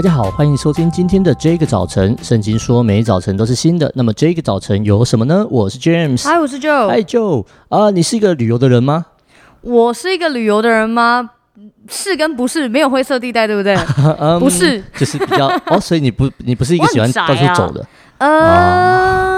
大家好，欢迎收听今天的这个早晨。圣经说，每一早晨都是新的。那么这个早晨有什么呢？我是 James，嗨，我是 Joe，嗨 Joe 啊，你是一个旅游的人吗？我是一个旅游的人吗？是跟不是，没有灰色地带，对不对？嗯、不是，就是比较哦，所以你不，你不是一个喜欢到处走的，呃。啊还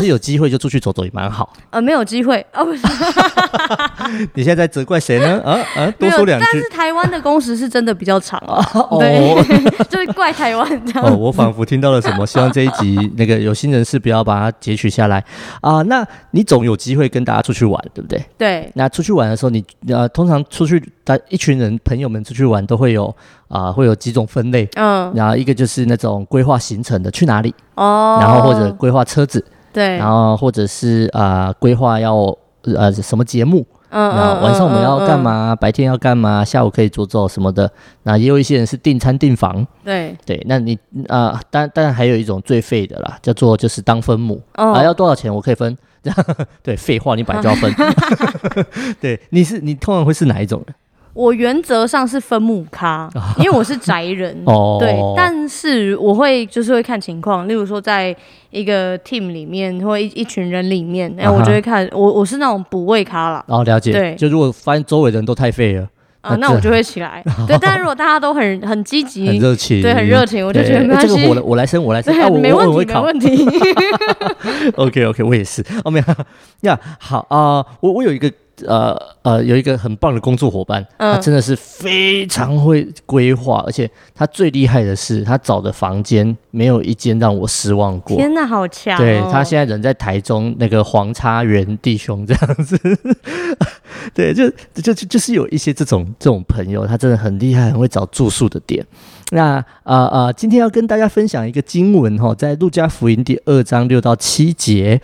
是有机会就出去走走也蛮好。呃，没有机会哦，不是。你现在在责怪谁呢？啊啊，多说两句。但是台湾的工时是真的比较长哦。对，就是怪台湾这样。哦，我仿佛听到了什么，希望这一集那个有心人士不要把它截取下来啊。那你总有机会跟大家出去玩，对不对？对。那出去玩的时候，你呃，通常出去，大一群人朋友们出去玩都会有啊，会有几种分类。嗯。然后一个就是那种规划行程的，去哪里？哦。然后或者规划车子。对，然后或者是啊，规划要呃什么节目，嗯，然后晚上我们要干嘛，白天要干嘛，下午可以做做什么的。那也有一些人是订餐订房，对对。那你啊，当当然还有一种最废的啦，叫做就是当分母啊，要多少钱我可以分。对，废话，你本来就要分。对，你是你通常会是哪一种人？我原则上是分母咖，因为我是宅人，哦、对，但是我会就是会看情况，例如说在一个 team 里面或一一群人里面，然后我就会看，我我是那种补位咖啦。哦，了解。对，就如果发现周围的人都太废了，啊，那我就会起来。对，但是如果大家都很很积极、很热情，对，很热情，我就觉得没关系。这个我我来生，我来生，啊，没问题，没问题。OK OK，我也是。哦，没有呀，好啊，我我有一个。呃呃，有一个很棒的工作伙伴，嗯、他真的是非常会规划，而且他最厉害的是，他找的房间没有一间让我失望过。天哪，好强、哦！对，他现在人在台中那个黄叉园弟兄这样子，对，就就就就是有一些这种这种朋友，他真的很厉害，很会找住宿的点。那呃呃，今天要跟大家分享一个经文哈，在路加福音第二章六到七节。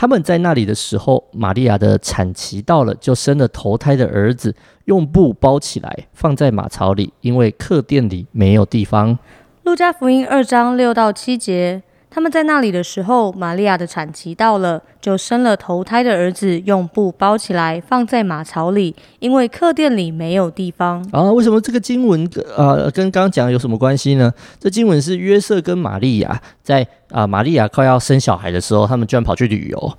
他们在那里的时候，玛利亚的产期到了，就生了头胎的儿子，用布包起来，放在马槽里，因为客店里没有地方。路加福音二章六到七节。他们在那里的时候，玛利亚的产期到了，就生了头胎的儿子，用布包起来，放在马槽里，因为客店里没有地方。啊，为什么这个经文呃跟刚刚讲有什么关系呢？这经文是约瑟跟玛利亚在啊、玛利亚快要生小孩的时候，他们居然跑去旅游。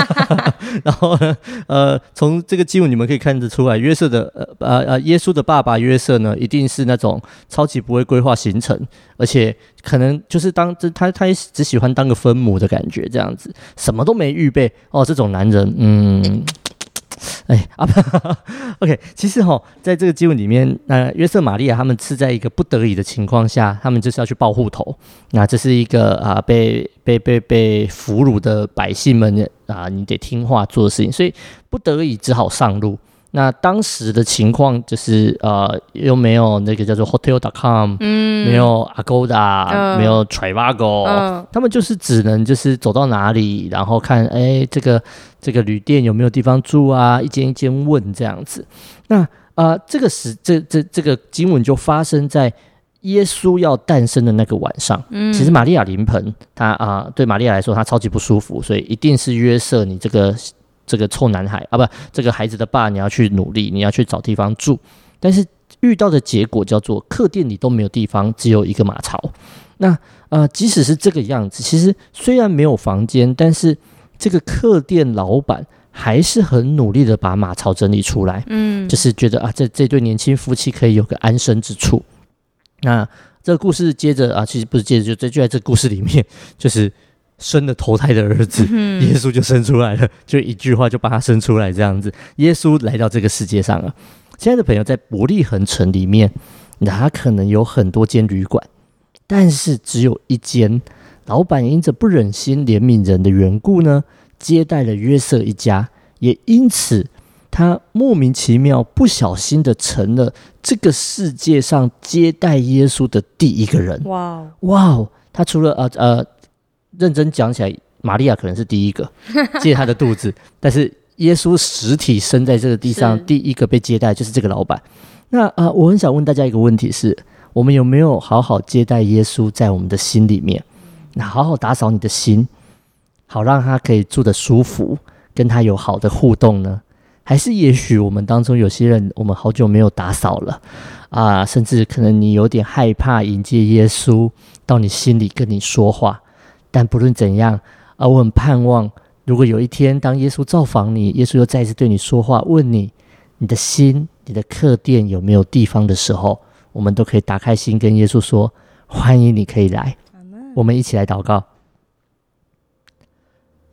然后呢，呃，从这个经文你们可以看得出来，约瑟的呃呃呃，耶稣的爸爸约瑟呢，一定是那种超级不会规划行程，而且可能就是当这他他也。只喜欢当个分母的感觉，这样子什么都没预备哦。这种男人，嗯，哎啊，OK。其实哈、哦，在这个记录里面，那、约瑟、玛利亚他们是在一个不得已的情况下，他们就是要去报户头。那这是一个啊，被被被被俘虏的百姓们啊，你得听话做的事情，所以不得已只好上路。那当时的情况就是，呃，又没有那个叫做 Hotel.com，嗯，没有 Agoda，、嗯、没有 Trivago，、嗯、他们就是只能就是走到哪里，然后看，哎，这个这个旅店有没有地方住啊，一间一间问这样子。那啊、呃，这个时这这这个经文就发生在耶稣要诞生的那个晚上。嗯，其实玛利亚临盆，他啊、呃，对玛利亚来说，他超级不舒服，所以一定是约瑟你这个。这个臭男孩啊，不，这个孩子的爸，你要去努力，你要去找地方住。但是遇到的结果叫做客店里都没有地方，只有一个马槽。那呃，即使是这个样子，其实虽然没有房间，但是这个客店老板还是很努力的把马槽整理出来。嗯，就是觉得啊，这这对年轻夫妻可以有个安身之处。那这个故事接着啊，其实不是接着，就在就在这个故事里面，就是。生了投胎的儿子，耶稣就生出来了，就一句话就把他生出来这样子。耶稣来到这个世界上了。亲爱的朋友，在伯利恒城里面，哪可能有很多间旅馆，但是只有一间，老板因着不忍心怜悯人的缘故呢，接待了约瑟一家，也因此他莫名其妙不小心的成了这个世界上接待耶稣的第一个人。哇哇哦！他除了呃呃。认真讲起来，玛利亚可能是第一个 借他的肚子，但是耶稣实体生在这个地上，第一个被接待就是这个老板。那啊、呃，我很想问大家一个问题是：是我们有没有好好接待耶稣在我们的心里面？那好好打扫你的心，好让他可以住得舒服，跟他有好的互动呢？还是也许我们当中有些人，我们好久没有打扫了啊，甚至可能你有点害怕迎接耶稣到你心里跟你说话。但不论怎样啊，我很盼望，如果有一天当耶稣造访你，耶稣又再一次对你说话，问你你的心、你的客店有没有地方的时候，我们都可以打开心跟耶稣说：“欢迎你可以来。”我们一起来祷告。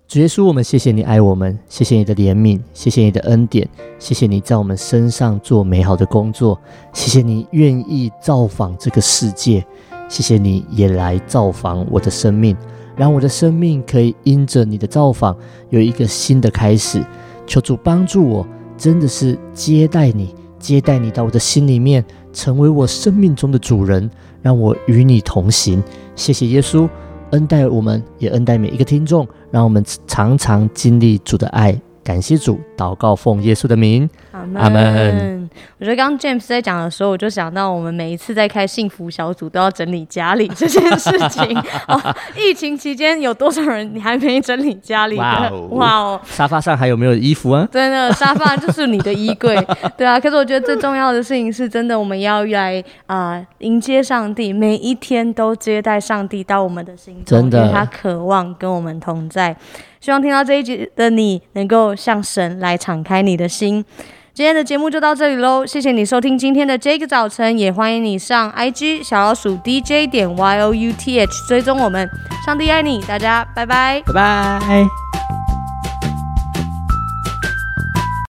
主耶稣，我们谢谢你爱我们，谢谢你的怜悯，谢谢你的恩典，谢谢你在我们身上做美好的工作，谢谢你愿意造访这个世界，谢谢你也来造访我的生命，让我的生命可以因着你的造访有一个新的开始。求主帮助我，真的是接待你，接待你到我的心里面，成为我生命中的主人，让我与你同行。谢谢耶稣。恩待我们，也恩待每一个听众，让我们常常经历主的爱。感谢主，祷告奉耶稣的名，阿门。我觉得刚刚 James 在讲的时候，我就想到我们每一次在开幸福小组都要整理家里这件事情。哦，疫情期间有多少人你还没整理家里？哇哦！哇哦！沙发上还有没有衣服啊？真的，沙发就是你的衣柜。对啊，可是我觉得最重要的事情是真的，我们要来啊、呃、迎接上帝，每一天都接待上帝到我们的心中，真的，因为他渴望跟我们同在。希望听到这一集的你，能够向神来敞开你的心。今天的节目就到这里喽，谢谢你收听今天的这个早晨，也欢迎你上 IG 小老鼠 DJ 点 YOUTH 追踪我们。上帝爱你，大家拜拜，拜拜。